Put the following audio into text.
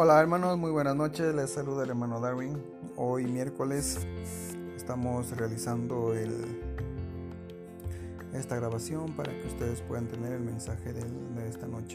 Hola hermanos, muy buenas noches, les saluda el hermano Darwin. Hoy miércoles estamos realizando esta grabación para que ustedes puedan tener el mensaje de esta noche.